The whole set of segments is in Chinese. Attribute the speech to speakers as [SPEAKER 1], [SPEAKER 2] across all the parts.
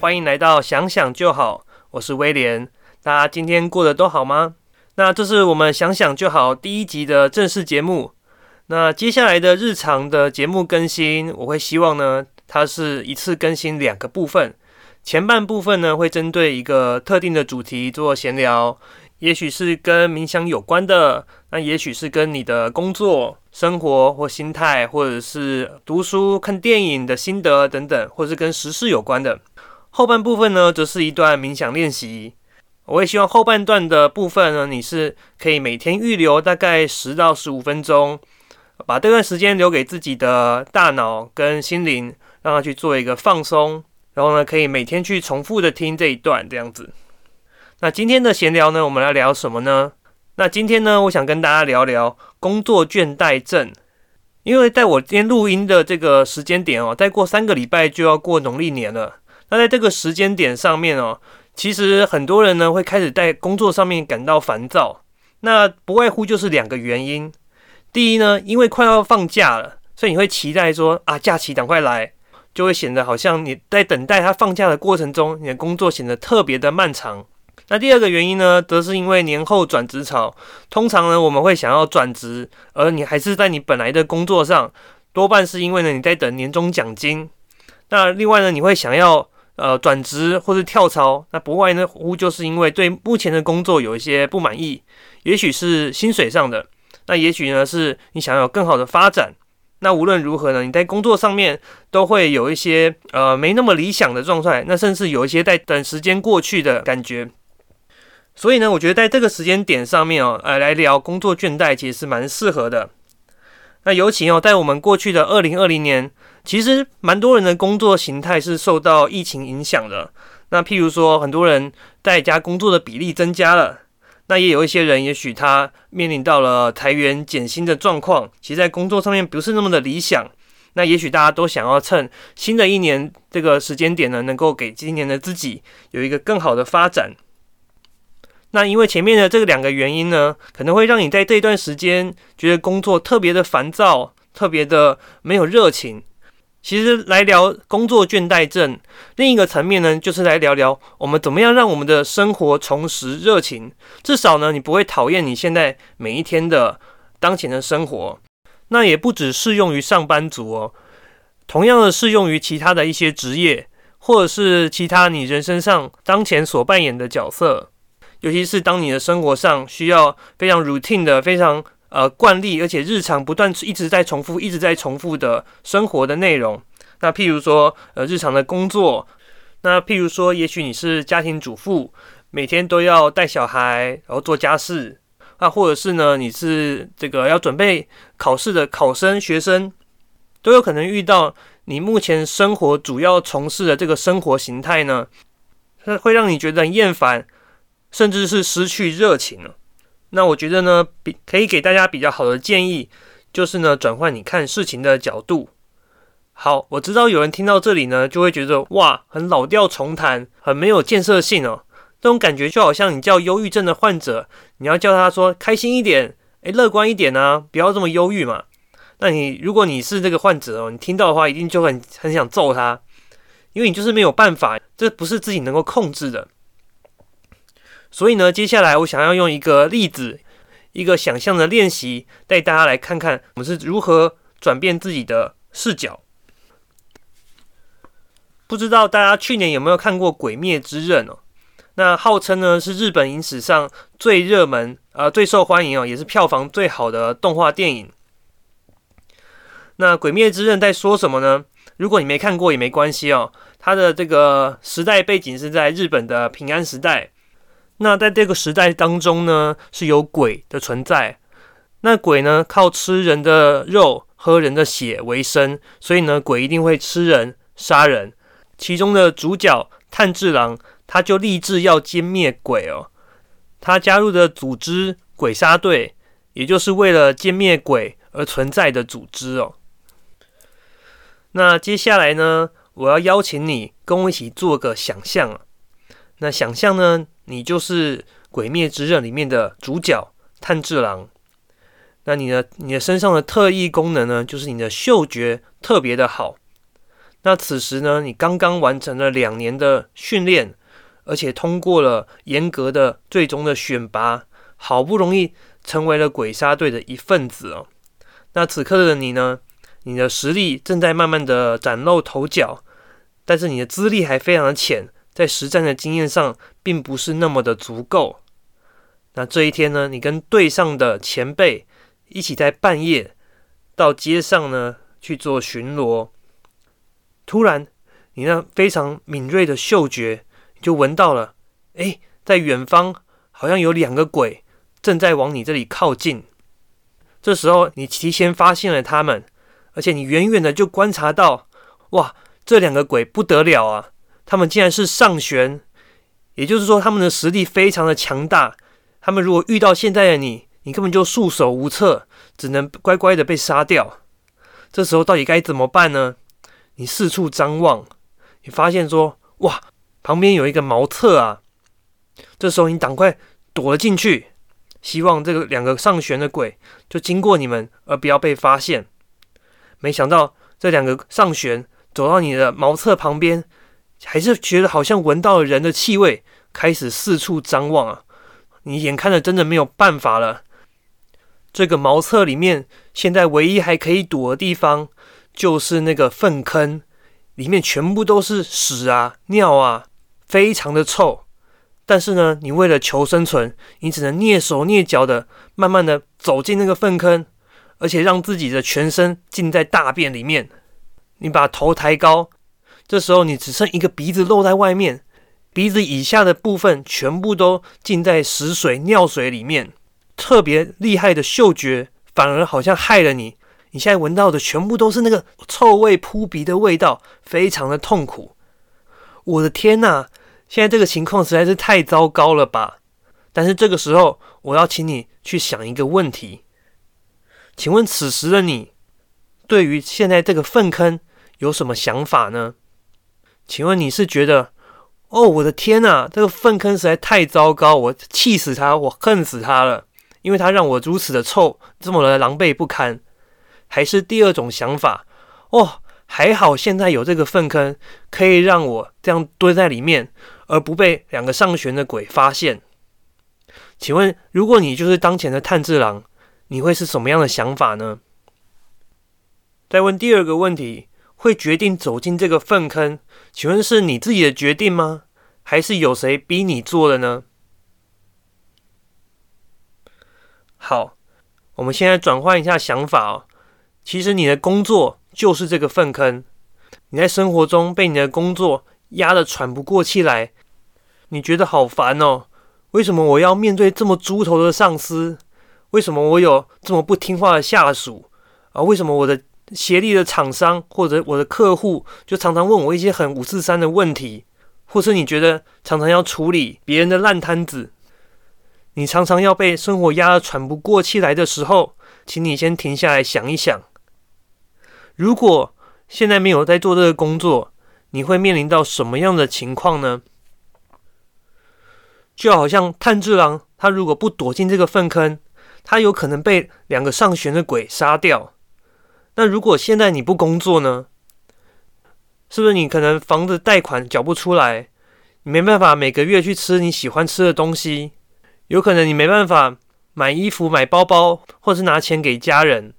[SPEAKER 1] 欢迎来到想想就好，我是威廉。大家今天过得都好吗？那这是我们想想就好第一集的正式节目。那接下来的日常的节目更新，我会希望呢，它是一次更新两个部分。前半部分呢，会针对一个特定的主题做闲聊，也许是跟冥想有关的，那也许是跟你的工作、生活或心态，或者是读书、看电影的心得等等，或是跟时事有关的。后半部分呢，则是一段冥想练习。我也希望后半段的部分呢，你是可以每天预留大概十到十五分钟，把这段时间留给自己的大脑跟心灵，让它去做一个放松。然后呢，可以每天去重复的听这一段这样子。那今天的闲聊呢，我们来聊什么呢？那今天呢，我想跟大家聊聊工作倦怠症。因为在我今天录音的这个时间点哦，再过三个礼拜就要过农历年了。那在这个时间点上面哦，其实很多人呢会开始在工作上面感到烦躁。那不外乎就是两个原因。第一呢，因为快要放假了，所以你会期待说啊，假期赶快来。就会显得好像你在等待他放假的过程中，你的工作显得特别的漫长。那第二个原因呢，则是因为年后转职潮，通常呢我们会想要转职，而你还是在你本来的工作上，多半是因为呢你在等年终奖金。那另外呢，你会想要呃转职或是跳槽，那不外呢乎就是因为对目前的工作有一些不满意，也许是薪水上的，那也许呢是你想要更好的发展。那无论如何呢，你在工作上面都会有一些呃没那么理想的状态，那甚至有一些在等时间过去的感觉。所以呢，我觉得在这个时间点上面哦，呃，来聊工作倦怠其实是蛮适合的。那尤其哦，在我们过去的二零二零年，其实蛮多人的工作形态是受到疫情影响的。那譬如说，很多人在家工作的比例增加了。那也有一些人，也许他面临到了裁员减薪的状况，其实在工作上面不是那么的理想。那也许大家都想要趁新的一年这个时间点呢，能够给今年的自己有一个更好的发展。那因为前面的这两个原因呢，可能会让你在这段时间觉得工作特别的烦躁，特别的没有热情。其实来聊工作倦怠症，另一个层面呢，就是来聊聊我们怎么样让我们的生活重拾热情。至少呢，你不会讨厌你现在每一天的当前的生活。那也不只适用于上班族哦，同样的适用于其他的一些职业，或者是其他你人生上当前所扮演的角色。尤其是当你的生活上需要非常 routine 的、非常呃，惯例，而且日常不断一直在重复、一直在重复的生活的内容。那譬如说，呃，日常的工作。那譬如说，也许你是家庭主妇，每天都要带小孩，然后做家事。啊，或者是呢，你是这个要准备考试的考生、学生，都有可能遇到你目前生活主要从事的这个生活形态呢，会让你觉得很厌烦，甚至是失去热情了。那我觉得呢，比可以给大家比较好的建议，就是呢，转换你看事情的角度。好，我知道有人听到这里呢，就会觉得哇，很老调重弹，很没有建设性哦。这种感觉就好像你叫忧郁症的患者，你要叫他说开心一点，诶，乐观一点啊，不要这么忧郁嘛。那你如果你是这个患者哦，你听到的话，一定就很很想揍他，因为你就是没有办法，这不是自己能够控制的。所以呢，接下来我想要用一个例子，一个想象的练习，带大家来看看我们是如何转变自己的视角。不知道大家去年有没有看过《鬼灭之刃》哦？那号称呢是日本影史上最热门、呃最受欢迎哦，也是票房最好的动画电影。那《鬼灭之刃》在说什么呢？如果你没看过也没关系哦，它的这个时代背景是在日本的平安时代。那在这个时代当中呢，是有鬼的存在。那鬼呢，靠吃人的肉、喝人的血为生，所以呢，鬼一定会吃人、杀人。其中的主角炭治郎，他就立志要歼灭鬼哦。他加入的组织鬼杀队，也就是为了歼灭鬼而存在的组织哦。那接下来呢，我要邀请你跟我一起做个想象。那想象呢？你就是《鬼灭之刃》里面的主角炭治郎。那你的你的身上的特异功能呢？就是你的嗅觉特别的好。那此时呢，你刚刚完成了两年的训练，而且通过了严格的最终的选拔，好不容易成为了鬼杀队的一份子哦。那此刻的你呢，你的实力正在慢慢的崭露头角，但是你的资历还非常的浅，在实战的经验上并不是那么的足够。那这一天呢，你跟队上的前辈一起在半夜到街上呢去做巡逻。突然，你那非常敏锐的嗅觉就闻到了，哎，在远方好像有两个鬼正在往你这里靠近。这时候，你提前发现了他们，而且你远远的就观察到，哇，这两个鬼不得了啊！他们竟然是上旋，也就是说，他们的实力非常的强大。他们如果遇到现在的你，你根本就束手无策，只能乖乖的被杀掉。这时候到底该怎么办呢？你四处张望，你发现说：“哇，旁边有一个茅厕啊！”这时候你赶快躲了进去，希望这个两个上旋的鬼就经过你们而不要被发现。没想到这两个上旋走到你的茅厕旁边，还是觉得好像闻到了人的气味，开始四处张望啊！你眼看着真的没有办法了，这个茅厕里面现在唯一还可以躲的地方。就是那个粪坑，里面全部都是屎啊、尿啊，非常的臭。但是呢，你为了求生存，你只能蹑手蹑脚的，慢慢的走进那个粪坑，而且让自己的全身浸在大便里面。你把头抬高，这时候你只剩一个鼻子露在外面，鼻子以下的部分全部都浸在屎水、尿水里面。特别厉害的嗅觉，反而好像害了你。你现在闻到的全部都是那个臭味扑鼻的味道，非常的痛苦。我的天哪！现在这个情况实在是太糟糕了吧？但是这个时候，我要请你去想一个问题：请问此时的你，对于现在这个粪坑有什么想法呢？请问你是觉得，哦，我的天呐，这个粪坑实在太糟糕，我气死他，我恨死他了，因为他让我如此的臭，这么的狼狈不堪。还是第二种想法哦，还好现在有这个粪坑，可以让我这样蹲在里面，而不被两个上旋的鬼发现。请问，如果你就是当前的炭治郎，你会是什么样的想法呢？再问第二个问题，会决定走进这个粪坑，请问是你自己的决定吗？还是有谁逼你做的呢？好，我们现在转换一下想法哦。其实你的工作就是这个粪坑，你在生活中被你的工作压得喘不过气来，你觉得好烦哦？为什么我要面对这么猪头的上司？为什么我有这么不听话的下属？啊，为什么我的协力的厂商或者我的客户就常常问我一些很五四三的问题？或是你觉得常常要处理别人的烂摊子？你常常要被生活压得喘不过气来的时候，请你先停下来想一想。如果现在没有在做这个工作，你会面临到什么样的情况呢？就好像炭治郎，他如果不躲进这个粪坑，他有可能被两个上旋的鬼杀掉。那如果现在你不工作呢？是不是你可能房子贷款缴不出来，你没办法每个月去吃你喜欢吃的东西？有可能你没办法买衣服、买包包，或是拿钱给家人。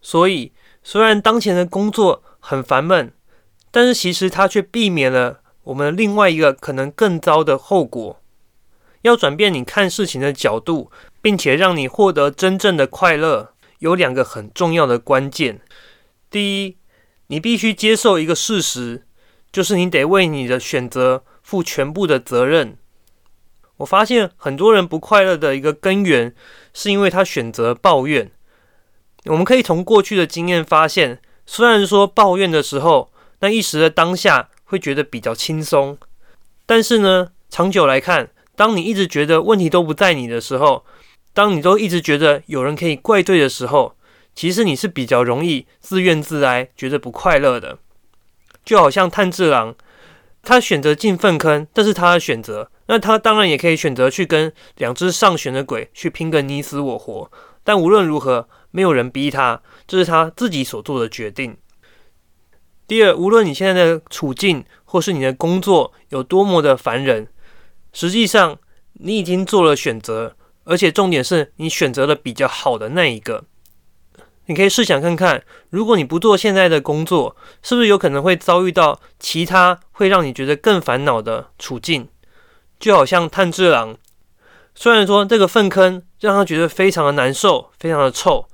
[SPEAKER 1] 所以。虽然当前的工作很烦闷，但是其实它却避免了我们另外一个可能更糟的后果。要转变你看事情的角度，并且让你获得真正的快乐，有两个很重要的关键。第一，你必须接受一个事实，就是你得为你的选择负全部的责任。我发现很多人不快乐的一个根源，是因为他选择抱怨。我们可以从过去的经验发现，虽然说抱怨的时候，那一时的当下会觉得比较轻松，但是呢，长久来看，当你一直觉得问题都不在你的时候，当你都一直觉得有人可以怪罪的时候，其实你是比较容易自怨自哀，觉得不快乐的。就好像炭治郎，他选择进粪坑，这是他的选择，那他当然也可以选择去跟两只上旋的鬼去拼个你死我活，但无论如何。没有人逼他，这是他自己所做的决定。第二，无论你现在的处境或是你的工作有多么的烦人，实际上你已经做了选择，而且重点是你选择了比较好的那一个。你可以试想看看，如果你不做现在的工作，是不是有可能会遭遇到其他会让你觉得更烦恼的处境？就好像炭治郎，虽然说这个粪坑让他觉得非常的难受，非常的臭。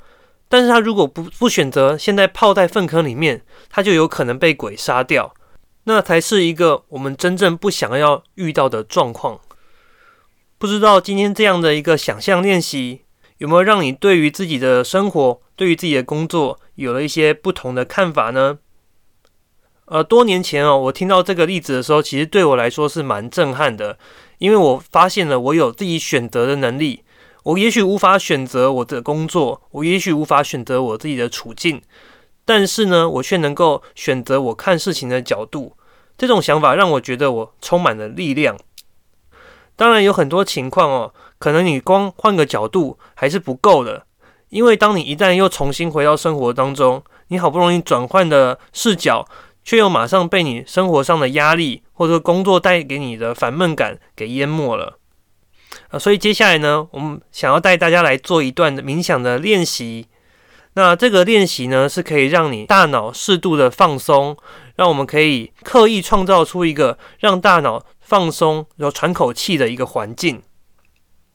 [SPEAKER 1] 但是他如果不不选择现在泡在粪坑里面，他就有可能被鬼杀掉，那才是一个我们真正不想要遇到的状况。不知道今天这样的一个想象练习，有没有让你对于自己的生活、对于自己的工作有了一些不同的看法呢？呃，多年前哦，我听到这个例子的时候，其实对我来说是蛮震撼的，因为我发现了我有自己选择的能力。我也许无法选择我的工作，我也许无法选择我自己的处境，但是呢，我却能够选择我看事情的角度。这种想法让我觉得我充满了力量。当然，有很多情况哦，可能你光换个角度还是不够的，因为当你一旦又重新回到生活当中，你好不容易转换的视角，却又马上被你生活上的压力或者工作带给你的烦闷感给淹没了。啊，所以接下来呢，我们想要带大家来做一段冥想的练习。那这个练习呢，是可以让你大脑适度的放松，让我们可以刻意创造出一个让大脑放松、然后喘口气的一个环境。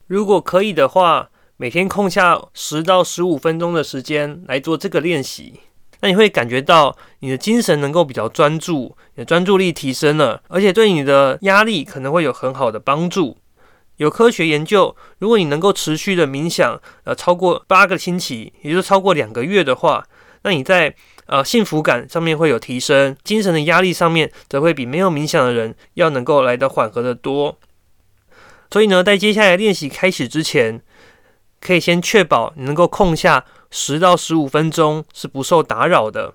[SPEAKER 1] 如果可以的话，每天空下十到十五分钟的时间来做这个练习，那你会感觉到你的精神能够比较专注，你的专注力提升了，而且对你的压力可能会有很好的帮助。有科学研究，如果你能够持续的冥想，呃，超过八个星期，也就是超过两个月的话，那你在呃幸福感上面会有提升，精神的压力上面则会比没有冥想的人要能够来得缓和的多。所以呢，在接下来练习开始之前，可以先确保你能够空下十到十五分钟是不受打扰的。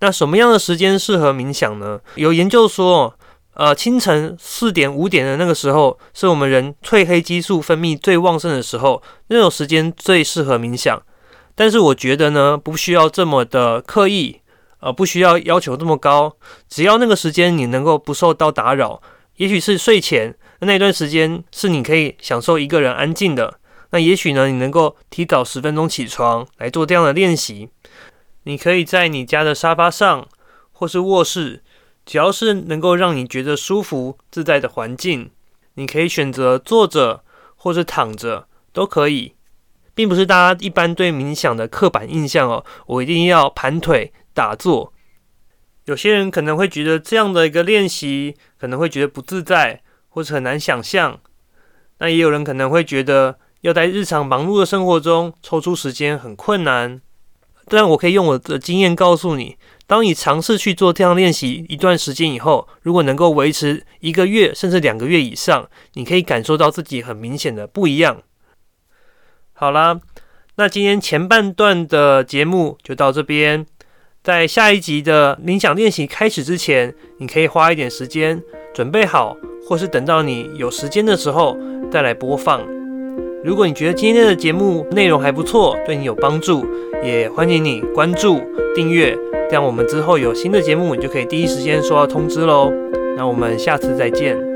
[SPEAKER 1] 那什么样的时间适合冥想呢？有研究说。呃，清晨四点五点的那个时候，是我们人褪黑激素分泌最旺盛的时候，那种时间最适合冥想。但是我觉得呢，不需要这么的刻意，呃，不需要要求这么高，只要那个时间你能够不受到打扰，也许是睡前那段时间是你可以享受一个人安静的。那也许呢，你能够提早十分钟起床来做这样的练习。你可以在你家的沙发上，或是卧室。只要是能够让你觉得舒服自在的环境，你可以选择坐着或者躺着都可以，并不是大家一般对冥想的刻板印象哦。我一定要盘腿打坐，有些人可能会觉得这样的一个练习可能会觉得不自在或者很难想象。那也有人可能会觉得要在日常忙碌的生活中抽出时间很困难。但我可以用我的经验告诉你。当你尝试去做这样练习一段时间以后，如果能够维持一个月甚至两个月以上，你可以感受到自己很明显的不一样。好啦，那今天前半段的节目就到这边。在下一集的冥想练习开始之前，你可以花一点时间准备好，或是等到你有时间的时候再来播放。如果你觉得今天的节目内容还不错，对你有帮助，也欢迎你关注、订阅。这样，我们之后有新的节目，你就可以第一时间收到通知喽。那我们下次再见。